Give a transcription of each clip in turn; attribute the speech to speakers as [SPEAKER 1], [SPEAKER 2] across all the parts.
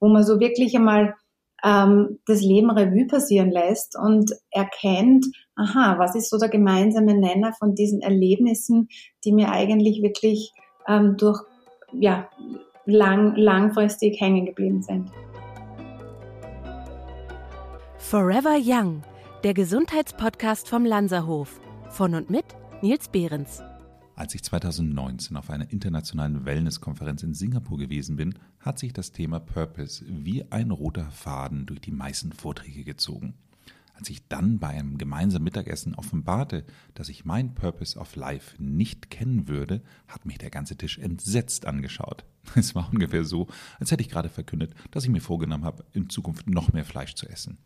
[SPEAKER 1] wo man so wirklich einmal ähm, das Leben Revue passieren lässt und erkennt, aha, was ist so der gemeinsame Nenner von diesen Erlebnissen, die mir eigentlich wirklich ähm, durch ja, lang, langfristig hängen geblieben sind.
[SPEAKER 2] Forever Young, der Gesundheitspodcast vom Lanzerhof. Von und mit Nils Behrens.
[SPEAKER 3] Als ich 2019 auf einer internationalen Wellnesskonferenz in Singapur gewesen bin, hat sich das Thema Purpose wie ein roter Faden durch die meisten Vorträge gezogen. Als ich dann bei einem gemeinsamen Mittagessen offenbarte, dass ich mein Purpose of Life nicht kennen würde, hat mich der ganze Tisch entsetzt angeschaut. Es war ungefähr so, als hätte ich gerade verkündet, dass ich mir vorgenommen habe, in Zukunft noch mehr Fleisch zu essen.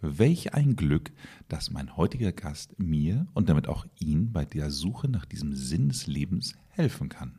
[SPEAKER 3] Welch ein Glück, dass mein heutiger Gast mir und damit auch ihn bei der Suche nach diesem Sinn des Lebens helfen kann.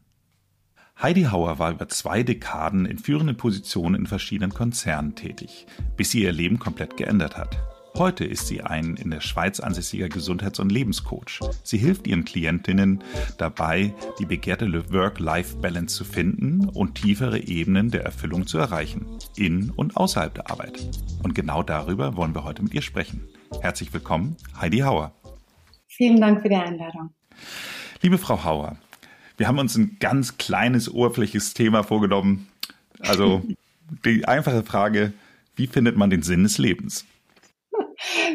[SPEAKER 3] Heidi Hauer war über zwei Dekaden in führenden Positionen in verschiedenen Konzernen tätig, bis sie ihr Leben komplett geändert hat. Heute ist sie ein in der Schweiz ansässiger Gesundheits- und Lebenscoach. Sie hilft ihren Klientinnen dabei, die begehrte Work-Life-Balance zu finden und tiefere Ebenen der Erfüllung zu erreichen, in und außerhalb der Arbeit. Und genau darüber wollen wir heute mit ihr sprechen. Herzlich willkommen, Heidi Hauer.
[SPEAKER 1] Vielen Dank für die Einladung.
[SPEAKER 3] Liebe Frau Hauer, wir haben uns ein ganz kleines, oberflächliches Thema vorgenommen. Also die einfache Frage, wie findet man den Sinn des Lebens?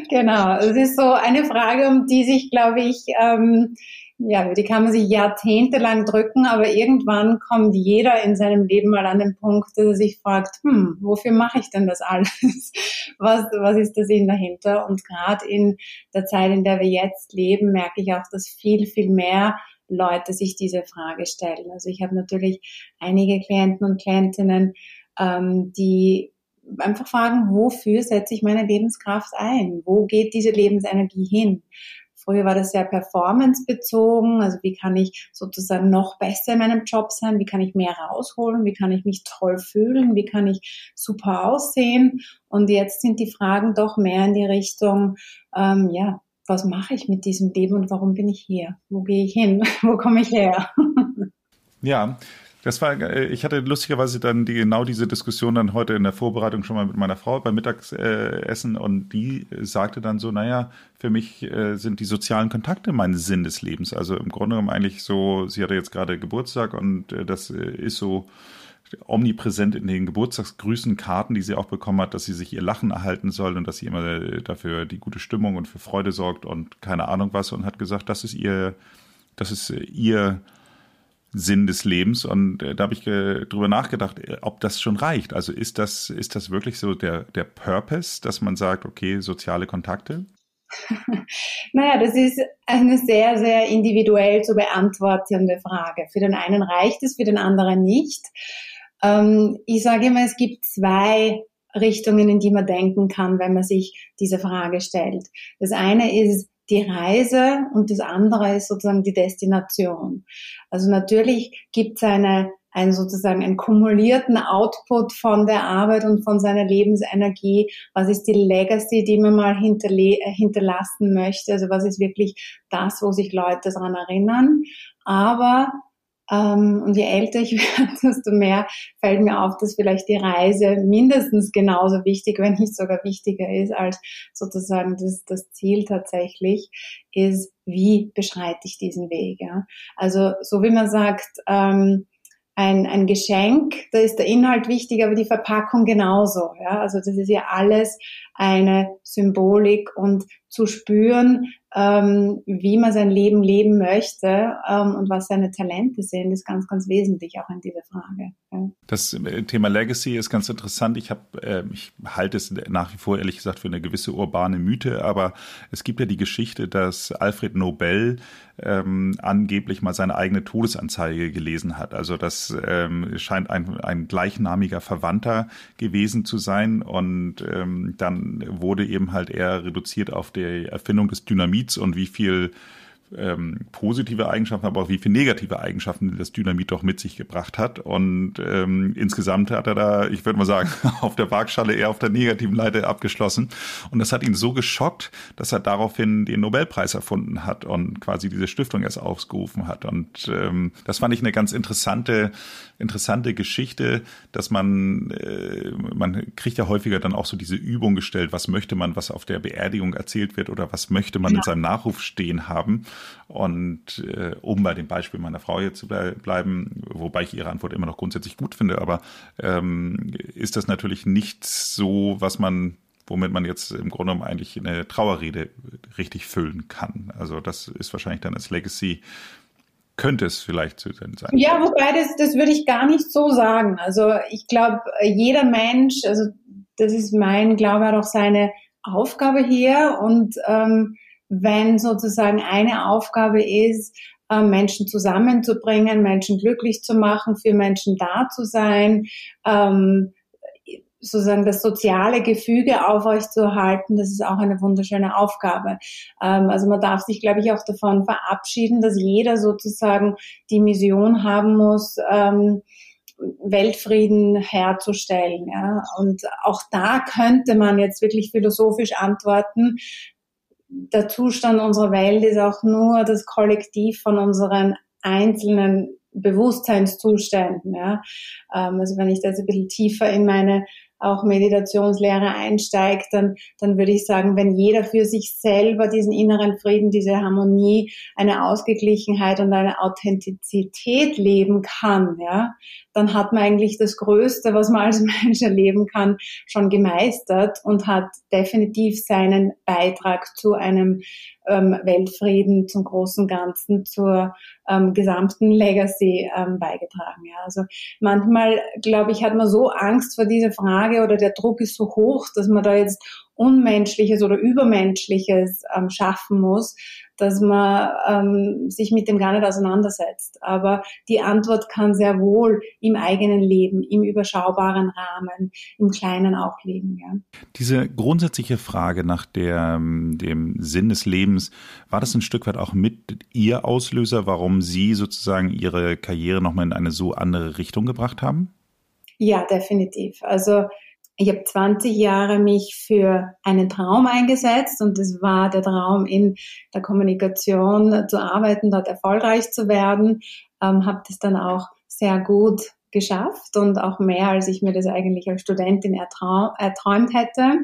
[SPEAKER 1] Genau, es ist so eine Frage, um die sich, glaube ich, ähm, ja, die kann man sich jahrzehntelang drücken, aber irgendwann kommt jeder in seinem Leben mal an den Punkt, dass er sich fragt, hm, wofür mache ich denn das alles? Was, was ist der Sinn dahinter? Und gerade in der Zeit, in der wir jetzt leben, merke ich auch, dass viel, viel mehr Leute sich diese Frage stellen. Also ich habe natürlich einige Klienten und Klientinnen, ähm, die einfach fragen, wofür setze ich meine Lebenskraft ein? Wo geht diese Lebensenergie hin? Früher war das sehr performancebezogen, also wie kann ich sozusagen noch besser in meinem Job sein, wie kann ich mehr rausholen, wie kann ich mich toll fühlen, wie kann ich super aussehen. Und jetzt sind die Fragen doch mehr in die Richtung, ähm, ja, was mache ich mit diesem Leben und warum bin ich hier? Wo gehe ich hin? Wo komme ich her?
[SPEAKER 3] ja, das war, äh, ich hatte lustigerweise dann die, genau diese Diskussion dann heute in der Vorbereitung schon mal mit meiner Frau beim Mittagessen und die sagte dann so, naja, für mich äh, sind die sozialen Kontakte mein Sinn des Lebens. Also im Grunde genommen eigentlich so, sie hatte jetzt gerade Geburtstag und äh, das ist so omnipräsent in den Geburtstagsgrüßen, Karten, die sie auch bekommen hat, dass sie sich ihr Lachen erhalten soll und dass sie immer dafür die gute Stimmung und für Freude sorgt und keine Ahnung was und hat gesagt, das ist ihr, das ist ihr Sinn des Lebens. Und äh, da habe ich äh, drüber nachgedacht, äh, ob das schon reicht. Also ist das, ist das wirklich so der, der Purpose, dass man sagt, okay, soziale Kontakte?
[SPEAKER 1] naja, das ist eine sehr, sehr individuell zu beantwortende Frage. Für den einen reicht es, für den anderen nicht. Ähm, ich sage immer, es gibt zwei Richtungen, in die man denken kann, wenn man sich diese Frage stellt. Das eine ist, die Reise und das andere ist sozusagen die Destination. Also natürlich gibt es eine, einen sozusagen einen kumulierten Output von der Arbeit und von seiner Lebensenergie. Was ist die Legacy, die man mal hinterlassen möchte? Also was ist wirklich das, wo sich Leute daran erinnern? Aber und je älter ich werde, desto mehr fällt mir auf, dass vielleicht die Reise mindestens genauso wichtig, wenn nicht sogar wichtiger ist als sozusagen das, das Ziel tatsächlich, ist, wie beschreite ich diesen Weg. Ja? Also so wie man sagt, ähm, ein, ein Geschenk, da ist der Inhalt wichtig, aber die Verpackung genauso. Ja? Also das ist ja alles eine Symbolik und zu spüren, ähm, wie man sein Leben leben möchte ähm, und was seine Talente sind, ist ganz, ganz wesentlich auch in dieser Frage. Ja.
[SPEAKER 3] Das äh, Thema Legacy ist ganz interessant. Ich habe, äh, ich halte es nach wie vor ehrlich gesagt für eine gewisse urbane Mythe, aber es gibt ja die Geschichte, dass Alfred Nobel ähm, angeblich mal seine eigene Todesanzeige gelesen hat. Also das ähm, scheint ein, ein gleichnamiger Verwandter gewesen zu sein und ähm, dann wurde eben halt eher reduziert auf die Erfindung des Dynamits und wie viel ähm, positive Eigenschaften, aber auch wie viele negative Eigenschaften das Dynamit doch mit sich gebracht hat. Und ähm, insgesamt hat er da, ich würde mal sagen, auf der Waagschale eher auf der negativen Seite abgeschlossen. Und das hat ihn so geschockt, dass er daraufhin den Nobelpreis erfunden hat und quasi diese Stiftung erst ausgerufen hat. Und ähm, das fand ich eine ganz interessante, interessante Geschichte, dass man, äh, man kriegt ja häufiger dann auch so diese Übung gestellt, was möchte man, was auf der Beerdigung erzählt wird oder was möchte man ja. in seinem Nachruf stehen haben. Und äh, um bei dem Beispiel meiner Frau jetzt zu bleiben, wobei ich ihre Antwort immer noch grundsätzlich gut finde, aber ähm, ist das natürlich nicht so, was man womit man jetzt im Grunde genommen eigentlich eine Trauerrede richtig füllen kann. Also das ist wahrscheinlich dann als Legacy könnte es vielleicht zu sein.
[SPEAKER 1] Ja, wobei das, das würde ich gar nicht so sagen. Also ich glaube, jeder Mensch, also das ist mein Glaube, hat auch seine Aufgabe hier. Und ähm, wenn sozusagen eine Aufgabe ist, äh, Menschen zusammenzubringen, Menschen glücklich zu machen, für Menschen da zu sein, ähm, sozusagen das soziale Gefüge aufrechtzuerhalten, das ist auch eine wunderschöne Aufgabe. Ähm, also man darf sich, glaube ich, auch davon verabschieden, dass jeder sozusagen die Mission haben muss, ähm, Weltfrieden herzustellen. Ja? Und auch da könnte man jetzt wirklich philosophisch antworten. Der Zustand unserer Welt ist auch nur das Kollektiv von unseren einzelnen Bewusstseinszuständen. Ja? Ähm, also wenn ich da jetzt ein bisschen tiefer in meine auch Meditationslehre einsteigt, dann, dann würde ich sagen, wenn jeder für sich selber diesen inneren Frieden, diese Harmonie, eine Ausgeglichenheit und eine Authentizität leben kann, ja, dann hat man eigentlich das Größte, was man als Mensch erleben kann, schon gemeistert und hat definitiv seinen Beitrag zu einem ähm, Weltfrieden, zum großen Ganzen, zur ähm, gesamten Legacy ähm, beigetragen. Ja. Also manchmal, glaube ich, hat man so Angst vor dieser Frage oder der Druck ist so hoch, dass man da jetzt Unmenschliches oder Übermenschliches ähm, schaffen muss, dass man ähm, sich mit dem gar nicht auseinandersetzt. Aber die Antwort kann sehr wohl im eigenen Leben, im überschaubaren Rahmen, im Kleinen auch liegen. Ja.
[SPEAKER 3] Diese grundsätzliche Frage nach der, ähm, dem Sinn des Lebens, war das ein Stück weit auch mit Ihr Auslöser, warum Sie sozusagen Ihre Karriere nochmal in eine so andere Richtung gebracht haben?
[SPEAKER 1] Ja, definitiv. Also ich habe 20 Jahre mich für einen Traum eingesetzt und das war der Traum in der Kommunikation zu arbeiten, dort erfolgreich zu werden. Ähm, habe das dann auch sehr gut geschafft und auch mehr, als ich mir das eigentlich als Studentin erträumt hätte.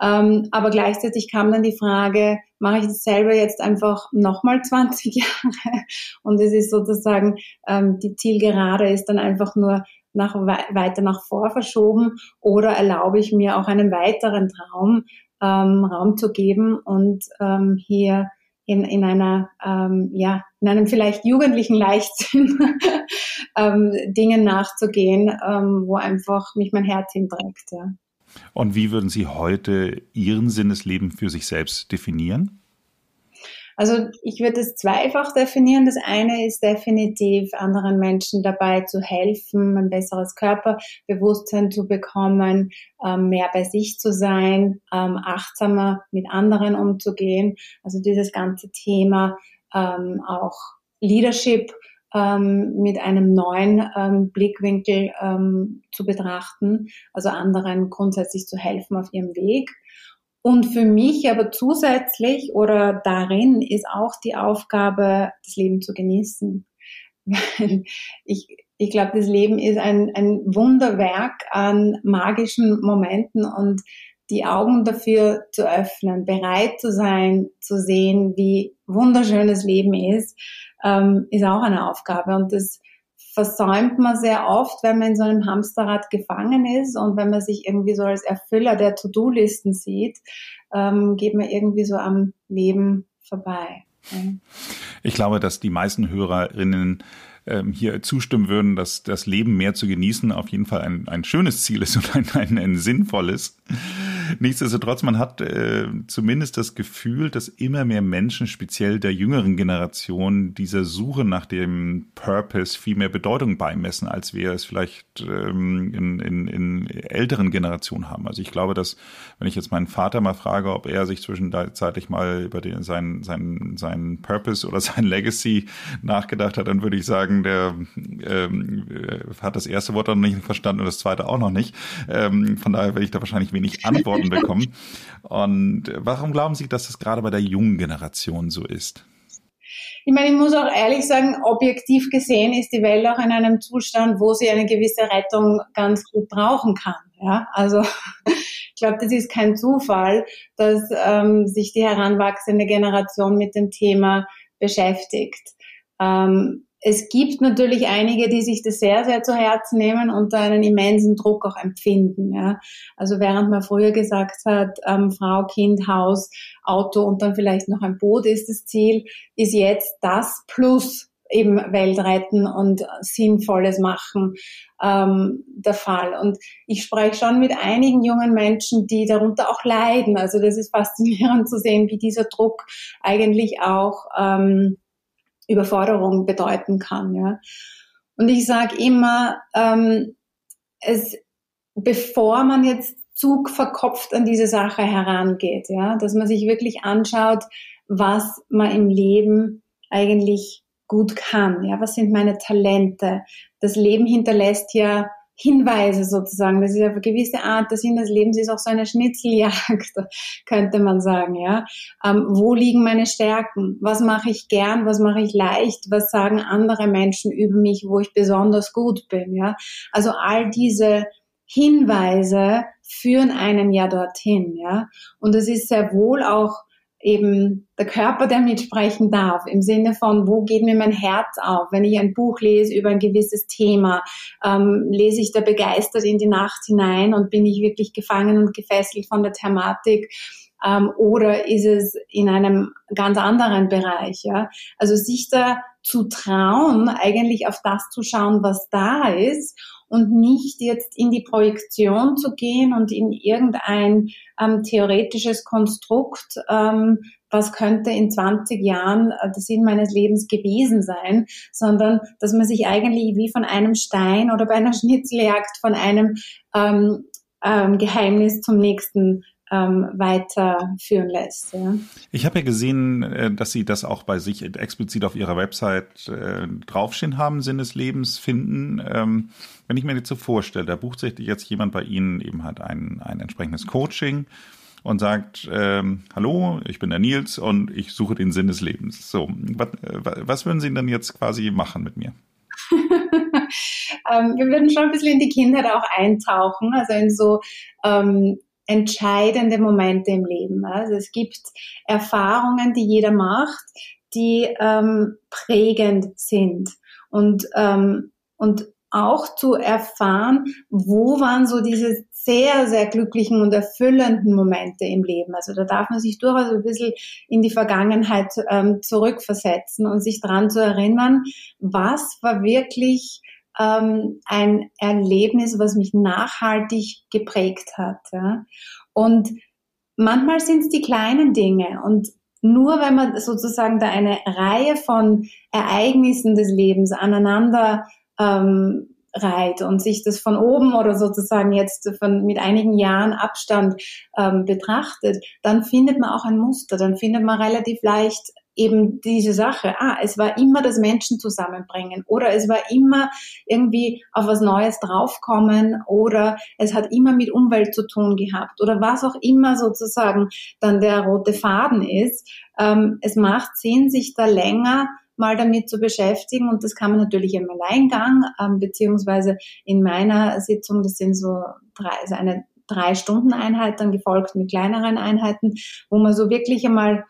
[SPEAKER 1] Ähm, aber gleichzeitig kam dann die Frage, mache ich das selber jetzt einfach nochmal 20 Jahre? Und es ist sozusagen, ähm, die Zielgerade ist dann einfach nur nach, weiter nach vor verschoben oder erlaube ich mir auch einen weiteren Traum ähm, Raum zu geben und ähm, hier in, in einer, ähm, ja, in einem vielleicht jugendlichen Leichtsinn ähm, Dingen nachzugehen, ähm, wo einfach mich mein Herz hinträgt. Ja.
[SPEAKER 3] Und wie würden Sie heute Ihren Sinnesleben für sich selbst definieren?
[SPEAKER 1] Also ich würde es zweifach definieren. Das eine ist definitiv anderen Menschen dabei zu helfen, ein besseres Körperbewusstsein zu bekommen, ähm, mehr bei sich zu sein, ähm, achtsamer mit anderen umzugehen. Also dieses ganze Thema ähm, auch Leadership mit einem neuen Blickwinkel zu betrachten, also anderen grundsätzlich zu helfen auf ihrem Weg. Und für mich aber zusätzlich oder darin ist auch die Aufgabe, das Leben zu genießen. Weil ich, ich glaube, das Leben ist ein, ein Wunderwerk an magischen Momenten und die Augen dafür zu öffnen, bereit zu sein, zu sehen, wie wunderschön das Leben ist, ähm, ist auch eine Aufgabe. Und das versäumt man sehr oft, wenn man in so einem Hamsterrad gefangen ist und wenn man sich irgendwie so als Erfüller der To-Do-Listen sieht, ähm, geht man irgendwie so am Leben vorbei.
[SPEAKER 3] Ich glaube, dass die meisten Hörerinnen ähm, hier zustimmen würden, dass das Leben mehr zu genießen auf jeden Fall ein, ein schönes Ziel ist und ein, ein, ein sinnvolles. Nichtsdestotrotz, man hat äh, zumindest das Gefühl, dass immer mehr Menschen, speziell der jüngeren Generation, dieser Suche nach dem Purpose viel mehr Bedeutung beimessen, als wir es vielleicht ähm, in, in, in älteren Generationen haben. Also ich glaube, dass, wenn ich jetzt meinen Vater mal frage, ob er sich zwischenzeitlich mal über den, seinen, seinen, seinen Purpose oder sein Legacy nachgedacht hat, dann würde ich sagen, der ähm, hat das erste Wort noch nicht verstanden und das zweite auch noch nicht. Ähm, von daher werde ich da wahrscheinlich wenig antworten Antworten bekommen. Und warum glauben Sie, dass das gerade bei der jungen Generation so ist?
[SPEAKER 1] Ich meine, ich muss auch ehrlich sagen, objektiv gesehen ist die Welt auch in einem Zustand, wo sie eine gewisse Rettung ganz gut brauchen kann. Ja, also ich glaube, das ist kein Zufall, dass ähm, sich die heranwachsende Generation mit dem Thema beschäftigt. Ähm, es gibt natürlich einige, die sich das sehr, sehr zu Herzen nehmen und da einen immensen Druck auch empfinden. Ja. Also während man früher gesagt hat, ähm, Frau, Kind, Haus, Auto und dann vielleicht noch ein Boot ist das Ziel, ist jetzt das plus eben Welt retten und Sinnvolles machen ähm, der Fall. Und ich spreche schon mit einigen jungen Menschen, die darunter auch leiden. Also das ist faszinierend zu sehen, wie dieser Druck eigentlich auch ähm, Überforderung bedeuten kann. Ja. Und ich sage immer, ähm, es, bevor man jetzt Zug verkopft an diese Sache herangeht, ja, dass man sich wirklich anschaut, was man im Leben eigentlich gut kann, ja, was sind meine Talente. Das Leben hinterlässt ja Hinweise sozusagen. Das ist eine gewisse Art der Sinn des Lebens ist auch so eine Schnitzeljagd, könnte man sagen, ja. Ähm, wo liegen meine Stärken? Was mache ich gern? Was mache ich leicht? Was sagen andere Menschen über mich, wo ich besonders gut bin, ja? Also all diese Hinweise führen einen ja dorthin, ja. Und es ist sehr wohl auch eben der Körper, der mitsprechen darf, im Sinne von, wo geht mir mein Herz auf? Wenn ich ein Buch lese über ein gewisses Thema, ähm, lese ich da begeistert in die Nacht hinein und bin ich wirklich gefangen und gefesselt von der Thematik? Ähm, oder ist es in einem ganz anderen Bereich? Ja? Also sich da zu trauen, eigentlich auf das zu schauen, was da ist und nicht jetzt in die Projektion zu gehen und in irgendein ähm, theoretisches Konstrukt, ähm, was könnte in 20 Jahren äh, der Sinn meines Lebens gewesen sein, sondern dass man sich eigentlich wie von einem Stein oder bei einer Schnitzeljagd von einem ähm, ähm, Geheimnis zum nächsten ähm, weiterführen lässt. Ja.
[SPEAKER 3] Ich habe ja gesehen, äh, dass Sie das auch bei sich explizit auf Ihrer Website äh, draufstehen haben, Sinn des Lebens finden. Ähm, wenn ich mir jetzt so vorstelle, da bucht sich jetzt jemand bei Ihnen eben halt ein, ein entsprechendes Coaching und sagt, ähm, hallo, ich bin der Nils und ich suche den Sinn des Lebens. So, was, was würden Sie denn jetzt quasi machen mit mir?
[SPEAKER 1] ähm, wir würden schon ein bisschen in die Kindheit auch eintauchen, also in so ähm, entscheidende Momente im Leben. Also es gibt Erfahrungen, die jeder macht, die ähm, prägend sind und ähm, und auch zu erfahren, wo waren so diese sehr, sehr glücklichen und erfüllenden Momente im Leben. Also da darf man sich durchaus ein bisschen in die Vergangenheit ähm, zurückversetzen und sich dran zu erinnern, was war wirklich ähm, ein Erlebnis, was mich nachhaltig geprägt hat. Ja? Und manchmal sind es die kleinen Dinge und nur wenn man sozusagen da eine Reihe von Ereignissen des Lebens aneinander ähm, reiht und sich das von oben oder sozusagen jetzt von mit einigen Jahren Abstand ähm, betrachtet, dann findet man auch ein Muster, dann findet man relativ leicht eben diese Sache, ah, es war immer das Menschen zusammenbringen oder es war immer irgendwie auf was Neues draufkommen oder es hat immer mit Umwelt zu tun gehabt oder was auch immer sozusagen dann der rote Faden ist. Ähm, es macht Sinn, sich da länger mal damit zu beschäftigen und das kann man natürlich im Alleingang, ähm, beziehungsweise in meiner Sitzung, das sind so drei, also eine drei Stunden Einheit, dann gefolgt mit kleineren Einheiten, wo man so wirklich einmal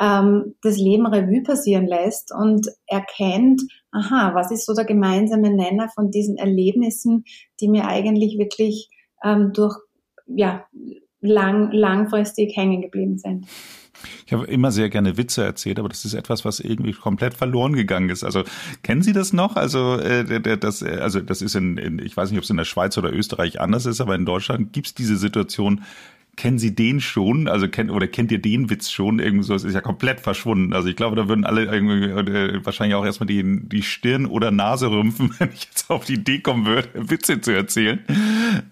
[SPEAKER 1] ähm, das Leben Revue passieren lässt und erkennt, aha, was ist so der gemeinsame Nenner von diesen Erlebnissen, die mir eigentlich wirklich ähm, durch ja, lang, langfristig hängen geblieben sind.
[SPEAKER 3] Ich habe immer sehr gerne Witze erzählt, aber das ist etwas, was irgendwie komplett verloren gegangen ist. Also kennen Sie das noch? Also äh, das, also das ist in, in, ich weiß nicht, ob es in der Schweiz oder Österreich anders ist, aber in Deutschland gibt es diese Situation, kennen Sie den schon? Also kennt oder kennt ihr den Witz schon? Irgendwie so, es ist ja komplett verschwunden. Also ich glaube, da würden alle irgendwie äh, wahrscheinlich auch erstmal die, die Stirn oder Nase rümpfen, wenn ich jetzt auf die Idee kommen würde, Witze zu erzählen.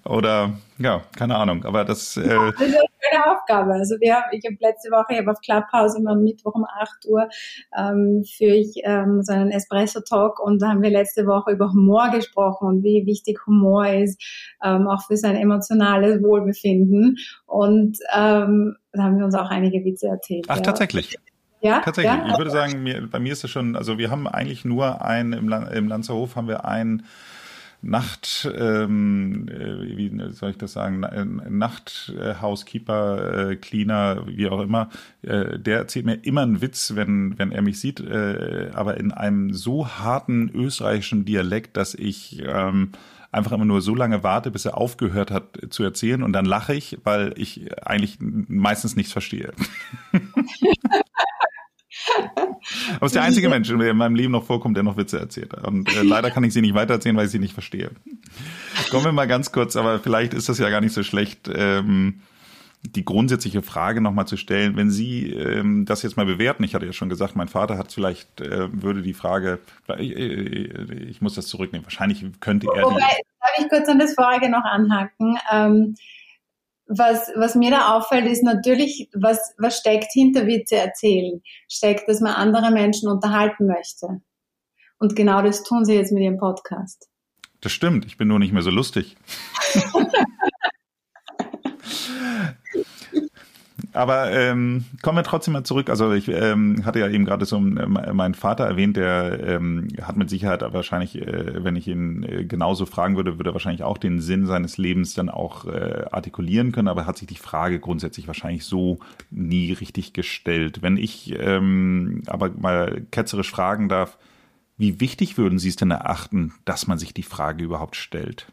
[SPEAKER 3] Oder ja, keine Ahnung. Aber das, äh,
[SPEAKER 1] ja, das eine Aufgabe. Also wir, ich habe letzte Woche, ich habe auf Clubhouse immer am Mittwoch um 8 Uhr ähm, führe ich ähm, so einen Espresso-Talk und da haben wir letzte Woche über Humor gesprochen und wie wichtig Humor ist, ähm, auch für sein emotionales Wohlbefinden. Und ähm, da haben wir uns auch einige Witze erzählt.
[SPEAKER 3] Ach,
[SPEAKER 1] ja.
[SPEAKER 3] tatsächlich. Ja, tatsächlich. Ja? Ich würde sagen, mir, bei mir ist es schon, also wir haben eigentlich nur ein, im, im Lanzerhof haben wir ein Nacht, ähm, äh, wie soll ich das sagen, Nachthousekeeper, äh, Cleaner, wie auch immer, äh, der erzählt mir immer einen Witz, wenn, wenn er mich sieht, äh, aber in einem so harten österreichischen Dialekt, dass ich ähm, einfach immer nur so lange warte, bis er aufgehört hat zu erzählen und dann lache ich, weil ich eigentlich meistens nichts verstehe. Aber es ist der einzige Mensch, der in meinem Leben noch vorkommt, der noch Witze erzählt. Und äh, leider kann ich sie nicht weitererzählen, weil ich sie nicht verstehe. Kommen wir mal ganz kurz, aber vielleicht ist das ja gar nicht so schlecht, ähm, die grundsätzliche Frage nochmal zu stellen. Wenn Sie ähm, das jetzt mal bewerten, ich hatte ja schon gesagt, mein Vater hat vielleicht, äh, würde die Frage, ich, ich muss das zurücknehmen, wahrscheinlich könnte er.
[SPEAKER 1] Wobei, darf ich kurz an das vorige noch anhaken? Ähm, was, was mir da auffällt, ist natürlich, was, was steckt hinter Witze erzählen? Steckt, dass man andere Menschen unterhalten möchte. Und genau das tun sie jetzt mit ihrem Podcast.
[SPEAKER 3] Das stimmt, ich bin nur nicht mehr so lustig. Aber ähm, kommen wir trotzdem mal zurück. Also ich ähm, hatte ja eben gerade so äh, meinen Vater erwähnt, der ähm, hat mit Sicherheit wahrscheinlich, äh, wenn ich ihn äh, genauso fragen würde, würde er wahrscheinlich auch den Sinn seines Lebens dann auch äh, artikulieren können. Aber hat sich die Frage grundsätzlich wahrscheinlich so nie richtig gestellt. Wenn ich ähm, aber mal ketzerisch fragen darf, wie wichtig würden Sie es denn erachten, dass man sich die Frage überhaupt stellt?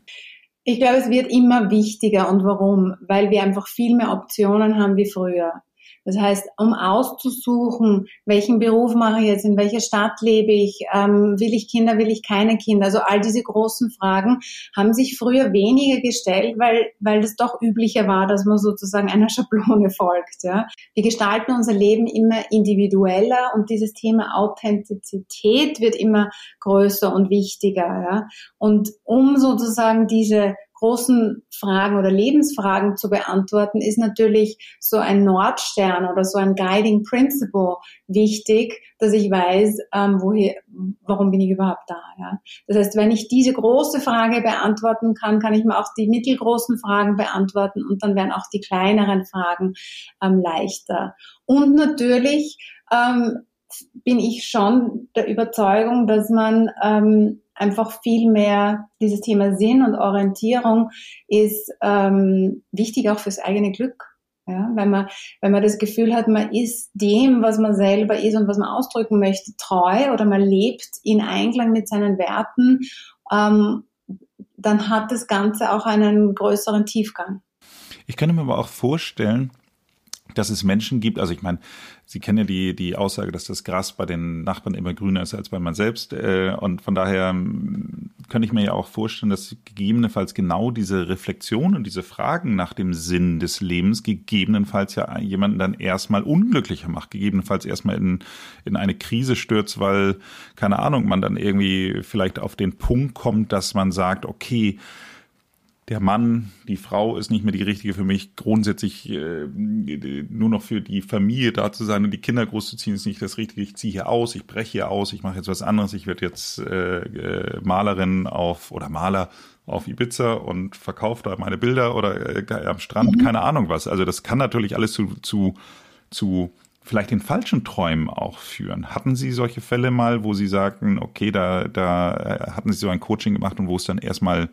[SPEAKER 1] Ich glaube, es wird immer wichtiger. Und warum? Weil wir einfach viel mehr Optionen haben wie früher. Das heißt, um auszusuchen, welchen Beruf mache ich jetzt, in welcher Stadt lebe ich, ähm, will ich Kinder, will ich keine Kinder, also all diese großen Fragen haben sich früher weniger gestellt, weil, weil das doch üblicher war, dass man sozusagen einer Schablone folgt. Ja. Wir gestalten unser Leben immer individueller und dieses Thema Authentizität wird immer größer und wichtiger. Ja. Und um sozusagen diese großen Fragen oder Lebensfragen zu beantworten, ist natürlich so ein Nordstern oder so ein Guiding Principle wichtig, dass ich weiß, ähm, woher, warum bin ich überhaupt da. Ja? Das heißt, wenn ich diese große Frage beantworten kann, kann ich mir auch die mittelgroßen Fragen beantworten und dann werden auch die kleineren Fragen ähm, leichter. Und natürlich ähm, bin ich schon der Überzeugung, dass man ähm, einfach viel mehr dieses Thema Sinn und Orientierung ist ähm, wichtig auch fürs eigene Glück. Ja, wenn man, wenn man das Gefühl hat, man ist dem, was man selber ist und was man ausdrücken möchte, treu oder man lebt in Einklang mit seinen Werten, ähm, dann hat das Ganze auch einen größeren Tiefgang.
[SPEAKER 3] Ich könnte mir aber auch vorstellen, dass es Menschen gibt, also ich meine, Sie kennen ja die, die Aussage, dass das Gras bei den Nachbarn immer grüner ist als bei man selbst. Äh, und von daher hm, könnte ich mir ja auch vorstellen, dass gegebenenfalls genau diese Reflexion und diese Fragen nach dem Sinn des Lebens gegebenenfalls ja jemanden dann erstmal unglücklicher macht, gegebenenfalls erstmal in, in eine Krise stürzt, weil, keine Ahnung, man dann irgendwie vielleicht auf den Punkt kommt, dass man sagt, okay, der Mann, die Frau ist nicht mehr die richtige für mich, grundsätzlich äh, nur noch für die Familie da zu sein und die Kinder großzuziehen, ist nicht das Richtige. Ich ziehe hier aus, ich breche hier aus, ich mache jetzt was anderes, ich werde jetzt äh, äh, Malerin auf oder Maler auf Ibiza und verkaufe da meine Bilder oder äh, am Strand, mhm. keine Ahnung was. Also das kann natürlich alles zu, zu, zu vielleicht den falschen Träumen auch führen. Hatten Sie solche Fälle mal, wo Sie sagten, okay, da, da äh, hatten Sie so ein Coaching gemacht und wo es dann erstmal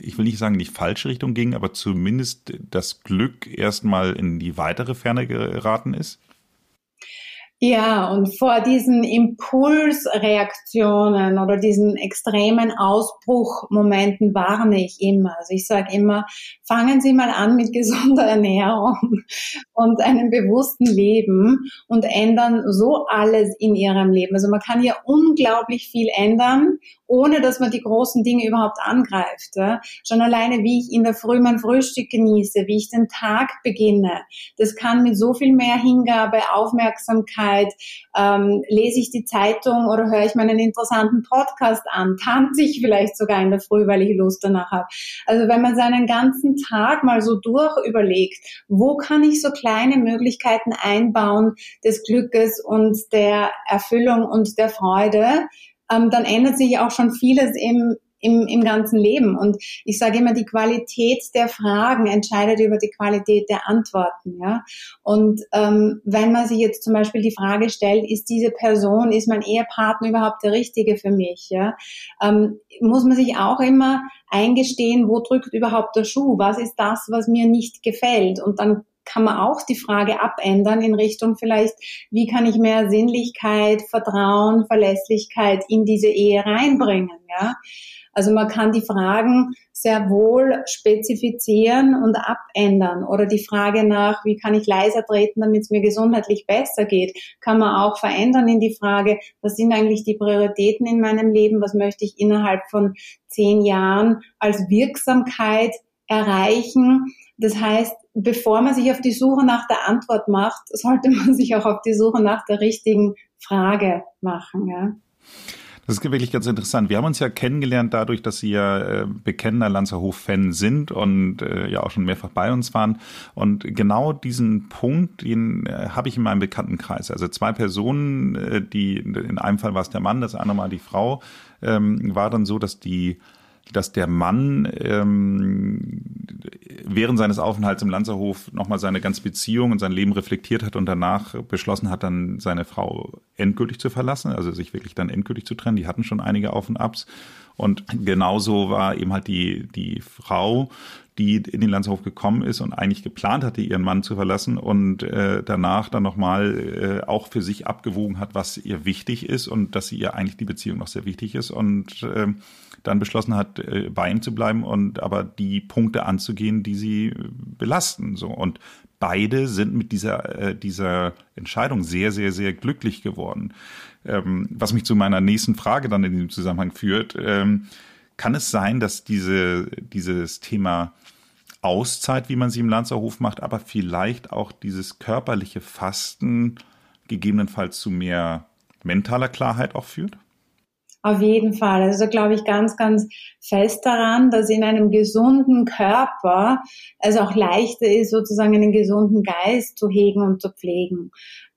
[SPEAKER 3] ich will nicht sagen, in die falsche Richtung ging, aber zumindest das Glück erstmal in die weitere Ferne geraten ist?
[SPEAKER 1] Ja, und vor diesen Impulsreaktionen oder diesen extremen Ausbruchmomenten warne ich immer. Also ich sage immer, fangen Sie mal an mit gesunder Ernährung und einem bewussten Leben und ändern so alles in Ihrem Leben. Also man kann ja unglaublich viel ändern ohne dass man die großen Dinge überhaupt angreift. Schon alleine, wie ich in der Früh mein Frühstück genieße, wie ich den Tag beginne, das kann mit so viel mehr Hingabe, Aufmerksamkeit, ähm, lese ich die Zeitung oder höre ich meinen interessanten Podcast an, tanze ich vielleicht sogar in der Früh, weil ich Lust danach habe. Also wenn man seinen ganzen Tag mal so durch überlegt, wo kann ich so kleine Möglichkeiten einbauen des Glückes und der Erfüllung und der Freude, ähm, dann ändert sich auch schon vieles im, im, im ganzen Leben. Und ich sage immer, die Qualität der Fragen entscheidet über die Qualität der Antworten. Ja? Und ähm, wenn man sich jetzt zum Beispiel die Frage stellt, ist diese Person, ist mein Ehepartner überhaupt der Richtige für mich? Ja? Ähm, muss man sich auch immer eingestehen, wo drückt überhaupt der Schuh? Was ist das, was mir nicht gefällt? Und dann kann man auch die Frage abändern in Richtung vielleicht, wie kann ich mehr Sinnlichkeit, Vertrauen, Verlässlichkeit in diese Ehe reinbringen, ja? Also man kann die Fragen sehr wohl spezifizieren und abändern. Oder die Frage nach, wie kann ich leiser treten, damit es mir gesundheitlich besser geht, kann man auch verändern in die Frage, was sind eigentlich die Prioritäten in meinem Leben, was möchte ich innerhalb von zehn Jahren als Wirksamkeit erreichen. Das heißt, bevor man sich auf die Suche nach der Antwort macht, sollte man sich auch auf die Suche nach der richtigen Frage machen. Ja.
[SPEAKER 3] Das ist wirklich ganz interessant. Wir haben uns ja kennengelernt dadurch, dass Sie ja äh, bekennender Lanzerhof-Fan sind und äh, ja auch schon mehrfach bei uns waren. Und genau diesen Punkt, den äh, habe ich in meinem Bekanntenkreis. Also zwei Personen, äh, die in einem Fall war es der Mann, das andere Mal die Frau, ähm, war dann so, dass die dass der Mann ähm, während seines Aufenthalts im Lanzerhof nochmal seine ganze Beziehung und sein Leben reflektiert hat und danach beschlossen hat, dann seine Frau endgültig zu verlassen, also sich wirklich dann endgültig zu trennen. Die hatten schon einige Auf und Abs. Und genauso war eben halt die, die Frau, die in den Landshof gekommen ist und eigentlich geplant hatte, ihren Mann zu verlassen und äh, danach dann nochmal äh, auch für sich abgewogen hat, was ihr wichtig ist und dass sie ihr eigentlich die Beziehung noch sehr wichtig ist und äh, dann beschlossen hat, äh, bei ihm zu bleiben und aber die Punkte anzugehen, die sie belasten. So und beide sind mit dieser äh, dieser Entscheidung sehr sehr sehr glücklich geworden. Ähm, was mich zu meiner nächsten Frage dann in diesem Zusammenhang führt. Ähm, kann es sein, dass diese, dieses Thema Auszeit, wie man sie im Lanzerhof macht, aber vielleicht auch dieses körperliche Fasten gegebenenfalls zu mehr mentaler Klarheit auch führt?
[SPEAKER 1] Auf jeden Fall. Also glaube ich ganz, ganz fest daran, dass in einem gesunden Körper es auch leichter ist, sozusagen einen gesunden Geist zu hegen und zu pflegen.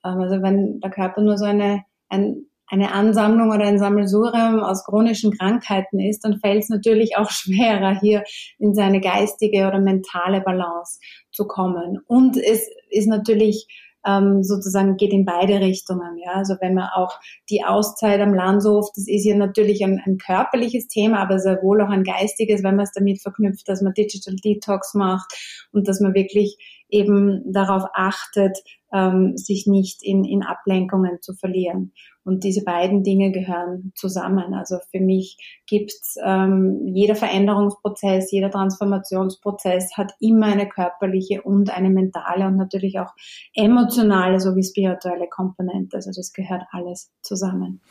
[SPEAKER 1] Ähm, also wenn der Körper nur so eine, ein eine Ansammlung oder ein Sammelsurium aus chronischen Krankheiten ist, dann fällt es natürlich auch schwerer, hier in seine geistige oder mentale Balance zu kommen. Und es ist natürlich ähm, sozusagen geht in beide Richtungen. Ja, also wenn man auch die Auszeit am Landshof, das ist ja natürlich ein, ein körperliches Thema, aber sehr wohl auch ein geistiges, wenn man es damit verknüpft, dass man Digital Detox macht und dass man wirklich eben darauf achtet, ähm, sich nicht in, in Ablenkungen zu verlieren. Und diese beiden Dinge gehören zusammen. Also für mich gibt's ähm, jeder Veränderungsprozess, jeder Transformationsprozess hat immer eine körperliche und eine mentale und natürlich auch emotionale sowie spirituelle Komponente. Also das gehört alles zusammen.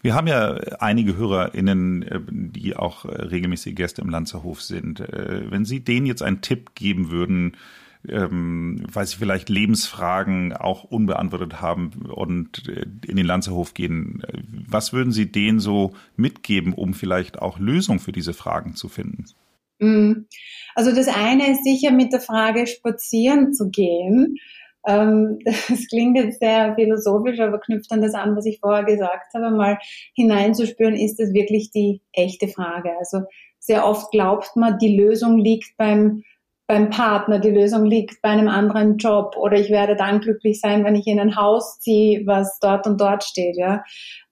[SPEAKER 3] Wir haben ja einige HörerInnen, äh, die auch äh, regelmäßige Gäste im Lanzerhof sind. Äh, wenn Sie denen jetzt einen Tipp geben würden, ähm, weil sie vielleicht Lebensfragen auch unbeantwortet haben und äh, in den Lanzerhof gehen. Was würden Sie denen so mitgeben, um vielleicht auch Lösungen für diese Fragen zu finden?
[SPEAKER 1] Mm. Also das eine ist sicher mit der Frage spazieren zu gehen. Ähm, das klingt jetzt sehr philosophisch, aber knüpft an das an, was ich vorher gesagt habe, mal hineinzuspüren, ist das wirklich die echte Frage. Also sehr oft glaubt man, die Lösung liegt beim beim Partner, die Lösung liegt bei einem anderen Job oder ich werde dann glücklich sein, wenn ich in ein Haus ziehe, was dort und dort steht, ja.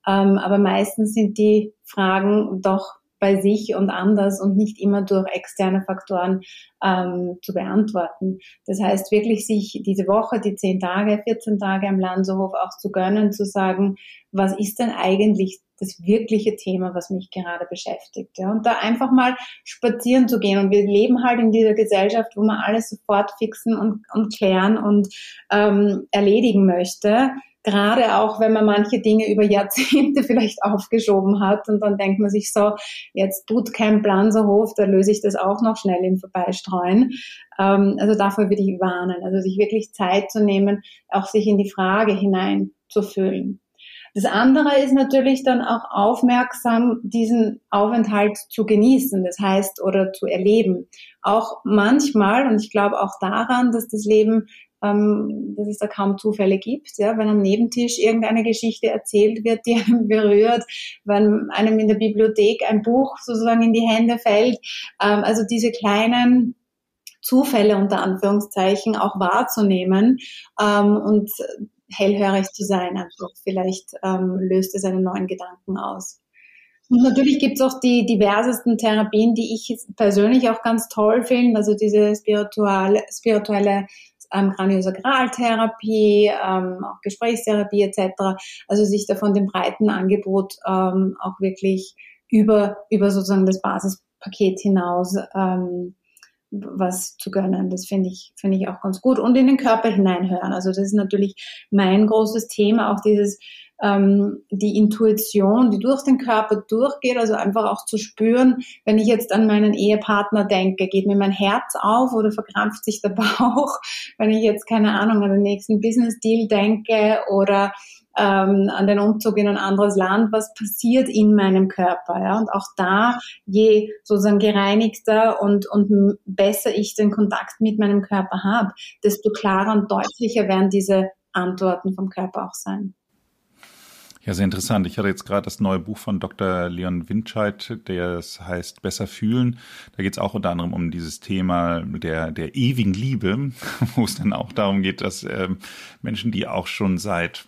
[SPEAKER 1] Ähm, aber meistens sind die Fragen doch bei sich und anders und nicht immer durch externe Faktoren ähm, zu beantworten. Das heißt wirklich sich diese Woche, die zehn Tage, 14 Tage am Landshof auch zu gönnen, zu sagen, was ist denn eigentlich das wirkliche Thema, was mich gerade beschäftigt. Ja? Und da einfach mal spazieren zu gehen. Und wir leben halt in dieser Gesellschaft, wo man alles sofort fixen und, und klären und ähm, erledigen möchte. Gerade auch, wenn man manche Dinge über Jahrzehnte vielleicht aufgeschoben hat und dann denkt man sich so, jetzt tut kein Plan so hoch, da löse ich das auch noch schnell im Vorbeistreuen. Ähm, also dafür würde ich warnen. Also sich wirklich Zeit zu nehmen, auch sich in die Frage hineinzufühlen. Das andere ist natürlich dann auch aufmerksam, diesen Aufenthalt zu genießen, das heißt, oder zu erleben. Auch manchmal, und ich glaube auch daran, dass das Leben ähm, dass es da kaum Zufälle gibt. Ja, wenn am Nebentisch irgendeine Geschichte erzählt wird, die einem berührt, wenn einem in der Bibliothek ein Buch sozusagen in die Hände fällt. Ähm, also diese kleinen Zufälle unter Anführungszeichen auch wahrzunehmen ähm, und hellhörig zu sein. Einfach vielleicht ähm, löst es einen neuen Gedanken aus. Und natürlich gibt es auch die diversesten Therapien, die ich persönlich auch ganz toll finde. Also diese spirituelle, spirituelle ähm, Kraniosakraltherapie, ähm, auch Gesprächstherapie etc. Also sich da von dem breiten Angebot ähm, auch wirklich über, über sozusagen das Basispaket hinaus ähm, was zu gönnen. Das finde ich, finde ich auch ganz gut. Und in den Körper hineinhören. Also das ist natürlich mein großes Thema, auch dieses, ähm, die Intuition, die durch den Körper durchgeht, also einfach auch zu spüren, wenn ich jetzt an meinen Ehepartner denke, geht mir mein Herz auf oder verkrampft sich der Bauch, wenn ich jetzt, keine Ahnung, an den nächsten Business Deal denke oder ähm, an den Umzug in ein anderes Land, was passiert in meinem Körper. Ja? Und auch da, je sozusagen gereinigter und, und besser ich den Kontakt mit meinem Körper habe, desto klarer und deutlicher werden diese Antworten vom Körper auch sein.
[SPEAKER 3] Ja, sehr interessant. Ich hatte jetzt gerade das neue Buch von Dr. Leon Winscheid, der es heißt Besser fühlen. Da geht es auch unter anderem um dieses Thema der, der ewigen Liebe, wo es dann auch darum geht, dass äh, Menschen, die auch schon seit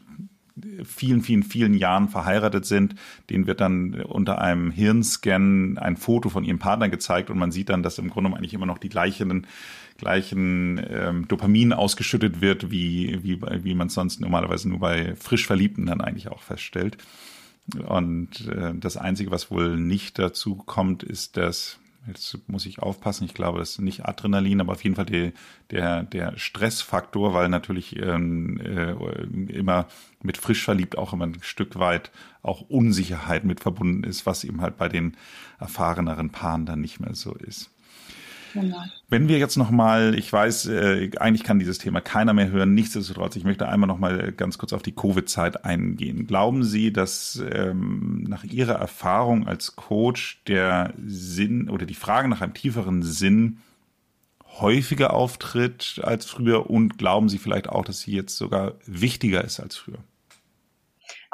[SPEAKER 3] vielen, vielen, vielen Jahren verheiratet sind, denen wird dann unter einem Hirnscan ein Foto von ihrem Partner gezeigt und man sieht dann, dass im Grunde eigentlich immer noch die gleichen, gleichen ähm, Dopamin ausgeschüttet wird, wie, wie, wie man sonst normalerweise nur bei frisch Verliebten dann eigentlich auch feststellt. Und äh, das Einzige, was wohl nicht dazu kommt, ist, dass jetzt muss ich aufpassen, ich glaube, das ist nicht Adrenalin, aber auf jeden Fall die, der, der Stressfaktor, weil natürlich ähm, äh, immer mit frisch verliebt auch immer ein Stück weit auch Unsicherheit mit verbunden ist, was eben halt bei den erfahreneren Paaren dann nicht mehr so ist. Wenn wir jetzt nochmal, ich weiß, äh, eigentlich kann dieses Thema keiner mehr hören, nichtsdestotrotz, ich möchte einmal nochmal ganz kurz auf die Covid-Zeit eingehen. Glauben Sie, dass ähm, nach Ihrer Erfahrung als Coach der Sinn oder die Frage nach einem tieferen Sinn häufiger auftritt als früher und glauben Sie vielleicht auch, dass sie jetzt sogar wichtiger ist als früher?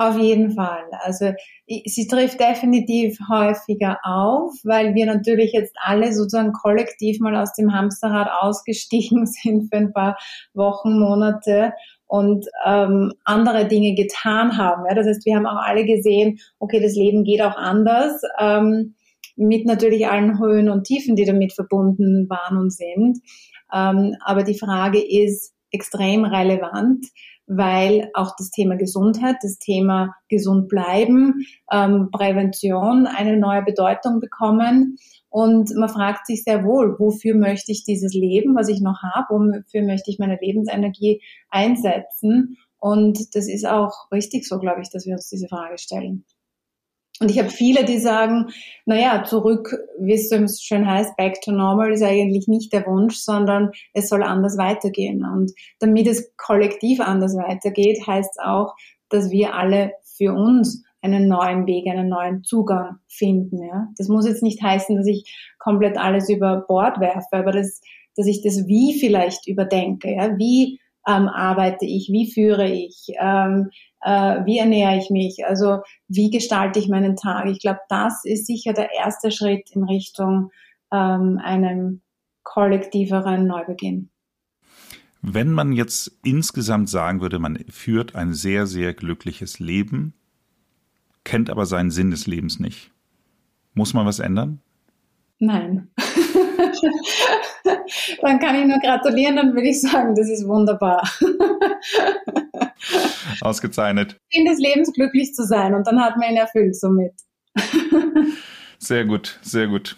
[SPEAKER 1] Auf jeden Fall. Also sie trifft definitiv häufiger auf, weil wir natürlich jetzt alle sozusagen kollektiv mal aus dem Hamsterrad ausgestiegen sind für ein paar Wochen, Monate und ähm, andere Dinge getan haben. Ja? Das heißt, wir haben auch alle gesehen, okay, das Leben geht auch anders, ähm, mit natürlich allen Höhen und Tiefen, die damit verbunden waren und sind. Ähm, aber die Frage ist extrem relevant weil auch das Thema Gesundheit, das Thema gesund bleiben, ähm, Prävention eine neue Bedeutung bekommen. Und man fragt sich sehr wohl, wofür möchte ich dieses Leben, was ich noch habe, wofür möchte ich meine Lebensenergie einsetzen? Und das ist auch richtig so, glaube ich, dass wir uns diese Frage stellen. Und ich habe viele, die sagen, naja, zurück, wie es so schön heißt, back to normal ist eigentlich nicht der Wunsch, sondern es soll anders weitergehen. Und damit es kollektiv anders weitergeht, heißt es auch, dass wir alle für uns einen neuen Weg, einen neuen Zugang finden. Ja? Das muss jetzt nicht heißen, dass ich komplett alles über Bord werfe, aber das, dass ich das Wie vielleicht überdenke. Ja? Wie ähm, arbeite ich? Wie führe ich? Ähm, äh, wie ernähre ich mich, also wie gestalte ich meinen Tag. Ich glaube, das ist sicher der erste Schritt in Richtung ähm, einem kollektiveren Neubeginn.
[SPEAKER 3] Wenn man jetzt insgesamt sagen würde, man führt ein sehr, sehr glückliches Leben, kennt aber seinen Sinn des Lebens nicht, muss man was ändern?
[SPEAKER 1] Nein. dann kann ich nur gratulieren, dann würde ich sagen, das ist wunderbar.
[SPEAKER 3] Ausgezeichnet.
[SPEAKER 1] In des Lebens glücklich zu sein und dann hat man ihn erfüllt somit.
[SPEAKER 3] sehr gut, sehr gut.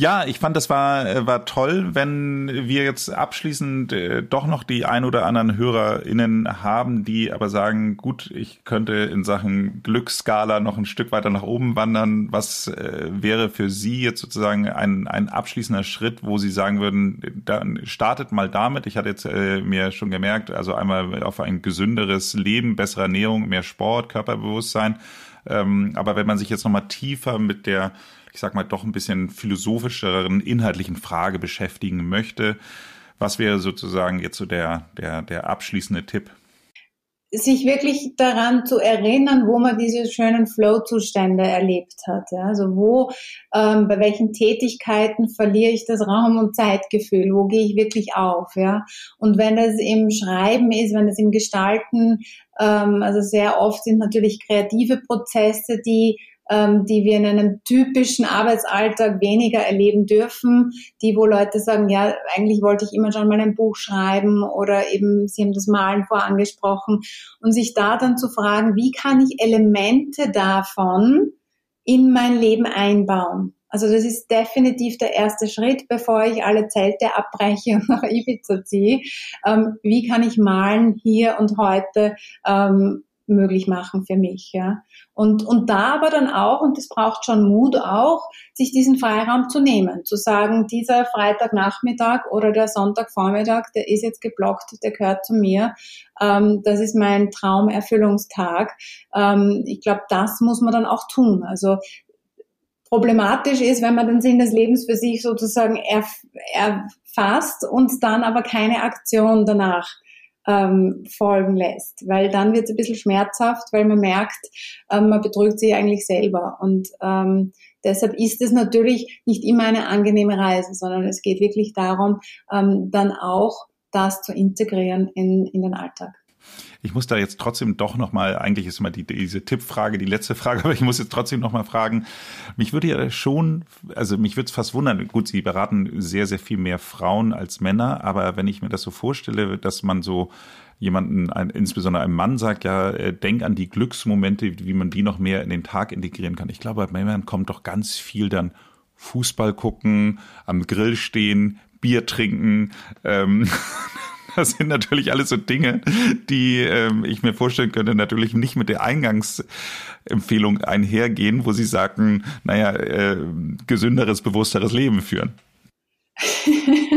[SPEAKER 3] Ja, ich fand, das war, äh, war toll, wenn wir jetzt abschließend äh, doch noch die ein oder anderen HörerInnen haben, die aber sagen, gut, ich könnte in Sachen Glücksskala noch ein Stück weiter nach oben wandern. Was äh, wäre für Sie jetzt sozusagen ein, ein abschließender Schritt, wo Sie sagen würden, dann startet mal damit. Ich hatte jetzt äh, mir schon gemerkt, also einmal auf ein gesünderes Leben, bessere Ernährung, mehr Sport, Körperbewusstsein. Ähm, aber wenn man sich jetzt nochmal tiefer mit der ich sag mal, doch ein bisschen philosophischeren, inhaltlichen Frage beschäftigen möchte. Was wäre sozusagen jetzt so der, der, der abschließende Tipp?
[SPEAKER 1] sich wirklich daran zu erinnern, wo man diese schönen Flow-Zustände erlebt hat. Ja? Also wo, ähm, bei welchen Tätigkeiten verliere ich das Raum- und Zeitgefühl? Wo gehe ich wirklich auf? Ja? Und wenn es im Schreiben ist, wenn es im Gestalten, ähm, also sehr oft sind natürlich kreative Prozesse, die ähm, die wir in einem typischen Arbeitsalltag weniger erleben dürfen, die wo Leute sagen, ja, eigentlich wollte ich immer schon mal ein Buch schreiben oder eben, Sie haben das Malen vorangesprochen und sich da dann zu fragen, wie kann ich Elemente davon in mein Leben einbauen? Also das ist definitiv der erste Schritt, bevor ich alle Zelte abbreche und nach Ibiza ziehe. Ähm, wie kann ich malen hier und heute ähm, möglich machen für mich, ja. Und, und da aber dann auch, und das braucht schon Mut auch, sich diesen Freiraum zu nehmen, zu sagen, dieser Freitagnachmittag oder der Sonntagvormittag, der ist jetzt geblockt, der gehört zu mir, ähm, das ist mein Traumerfüllungstag. Ähm, ich glaube, das muss man dann auch tun. Also problematisch ist, wenn man den Sinn des Lebens für sich sozusagen erf erfasst und dann aber keine Aktion danach ähm, folgen lässt, weil dann wird es ein bisschen schmerzhaft, weil man merkt, ähm, man betrügt sich eigentlich selber. Und ähm, deshalb ist es natürlich nicht immer eine angenehme Reise, sondern es geht wirklich darum, ähm, dann auch das zu integrieren in, in den Alltag.
[SPEAKER 3] Ich muss da jetzt trotzdem doch nochmal, eigentlich ist immer die, diese Tippfrage die letzte Frage, aber ich muss jetzt trotzdem nochmal fragen. Mich würde ja schon, also mich würde es fast wundern, gut, Sie beraten sehr, sehr viel mehr Frauen als Männer, aber wenn ich mir das so vorstelle, dass man so jemanden, ein, insbesondere einem Mann sagt, ja, äh, denk an die Glücksmomente, wie man die noch mehr in den Tag integrieren kann. Ich glaube, bei Männern kommt doch ganz viel dann Fußball gucken, am Grill stehen, Bier trinken, ähm, Das sind natürlich alles so Dinge, die ähm, ich mir vorstellen könnte, natürlich nicht mit der Eingangsempfehlung einhergehen, wo Sie sagen, naja, äh, gesünderes, bewussteres Leben führen.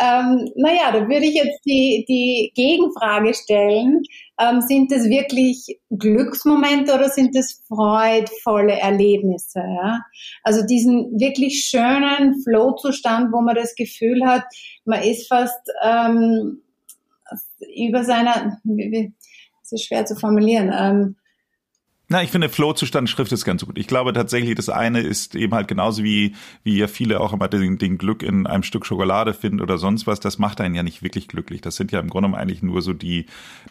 [SPEAKER 1] ähm, naja, da würde ich jetzt die, die Gegenfrage stellen. Ähm, sind das wirklich Glücksmomente oder sind das freudvolle Erlebnisse? Ja? Also diesen wirklich schönen Flow-Zustand, wo man das Gefühl hat, man ist fast ähm, über seiner, es ist schwer zu formulieren, ähm,
[SPEAKER 3] na, ich finde Flow-Zustand Schrift ist ganz gut. Ich glaube tatsächlich, das eine ist eben halt genauso wie, wie ja viele auch immer den, den Glück in einem Stück Schokolade finden oder sonst was. Das macht einen ja nicht wirklich glücklich. Das sind ja im Grunde eigentlich nur so die,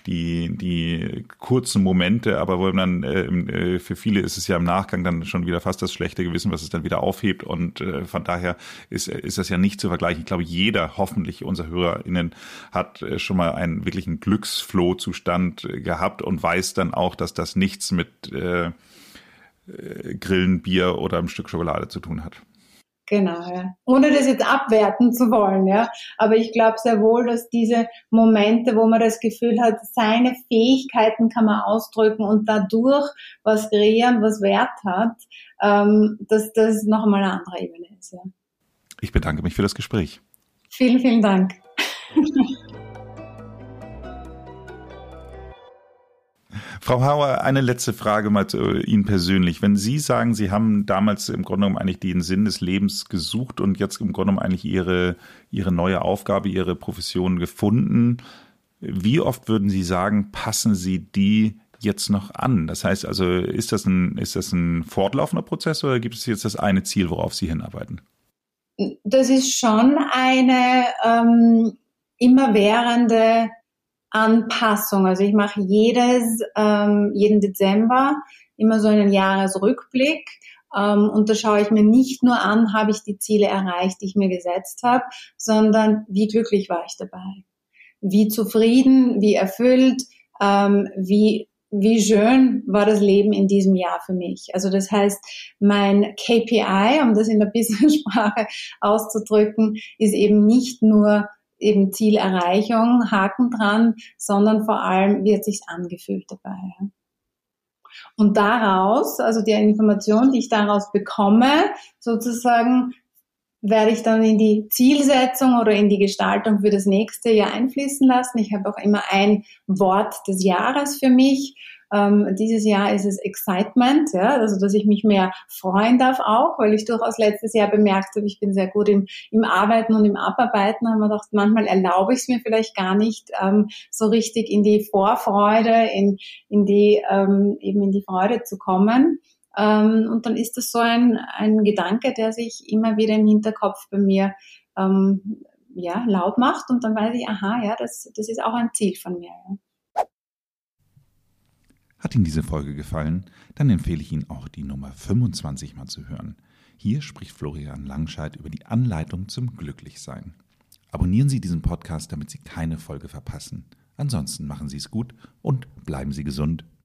[SPEAKER 3] die, die kurzen Momente, aber wo dann, äh, äh, für viele ist es ja im Nachgang dann schon wieder fast das schlechte Gewissen, was es dann wieder aufhebt. Und äh, von daher ist, ist das ja nicht zu vergleichen. Ich glaube, jeder, hoffentlich unser HörerInnen, hat äh, schon mal einen wirklichen Glücksflow-Zustand äh, gehabt und weiß dann auch, dass das nichts mit äh, äh, Grillen, Bier oder einem Stück Schokolade zu tun hat.
[SPEAKER 1] Genau, ja. Ohne das jetzt abwerten zu wollen, ja. Aber ich glaube sehr wohl, dass diese Momente, wo man das Gefühl hat, seine Fähigkeiten kann man ausdrücken und dadurch was kreieren, was Wert hat, ähm, dass das noch einmal eine andere Ebene ist, ja.
[SPEAKER 3] Ich bedanke mich für das Gespräch.
[SPEAKER 1] Vielen, vielen Dank.
[SPEAKER 3] Frau Hauer, eine letzte Frage mal zu Ihnen persönlich. Wenn Sie sagen, Sie haben damals im Grunde genommen eigentlich den Sinn des Lebens gesucht und jetzt im Grunde genommen eigentlich Ihre, Ihre neue Aufgabe, Ihre Profession gefunden, wie oft würden Sie sagen, passen Sie die jetzt noch an? Das heißt also, ist das ein, ist das ein fortlaufender Prozess oder gibt es jetzt das eine Ziel, worauf Sie hinarbeiten?
[SPEAKER 1] Das ist schon eine ähm, immerwährende Anpassung. Also ich mache jedes, ähm, jeden Dezember immer so einen Jahresrückblick. Ähm, und da schaue ich mir nicht nur an, habe ich die Ziele erreicht, die ich mir gesetzt habe, sondern wie glücklich war ich dabei. Wie zufrieden, wie erfüllt, ähm, wie wie schön war das Leben in diesem Jahr für mich. Also das heißt, mein KPI, um das in der Business-Sprache auszudrücken, ist eben nicht nur eben Zielerreichung, Haken dran, sondern vor allem, wie hat sich's angefühlt dabei. Und daraus, also die Information, die ich daraus bekomme, sozusagen, werde ich dann in die Zielsetzung oder in die Gestaltung für das nächste Jahr einfließen lassen. Ich habe auch immer ein Wort des Jahres für mich Ähm, dieses Jahr ist es Excitement, ja, also dass ich mich mehr freuen darf auch, weil ich durchaus letztes Jahr bemerkt habe, ich bin sehr gut im, im Arbeiten und im Abarbeiten. Haben wir gedacht, manchmal erlaube ich es mir vielleicht gar nicht ähm, so richtig in die Vorfreude, in, in die ähm, eben in die Freude zu kommen. Ähm, und dann ist das so ein, ein Gedanke, der sich immer wieder im Hinterkopf bei mir ähm, ja, laut macht und dann weiß ich, aha, ja, das, das ist auch ein Ziel von mir. Ja.
[SPEAKER 3] Hat Ihnen diese Folge gefallen? Dann empfehle ich Ihnen auch die Nummer 25 mal zu hören. Hier spricht Florian Langscheid über die Anleitung zum Glücklichsein. Abonnieren Sie diesen Podcast, damit Sie keine Folge verpassen. Ansonsten machen Sie es gut und bleiben Sie gesund.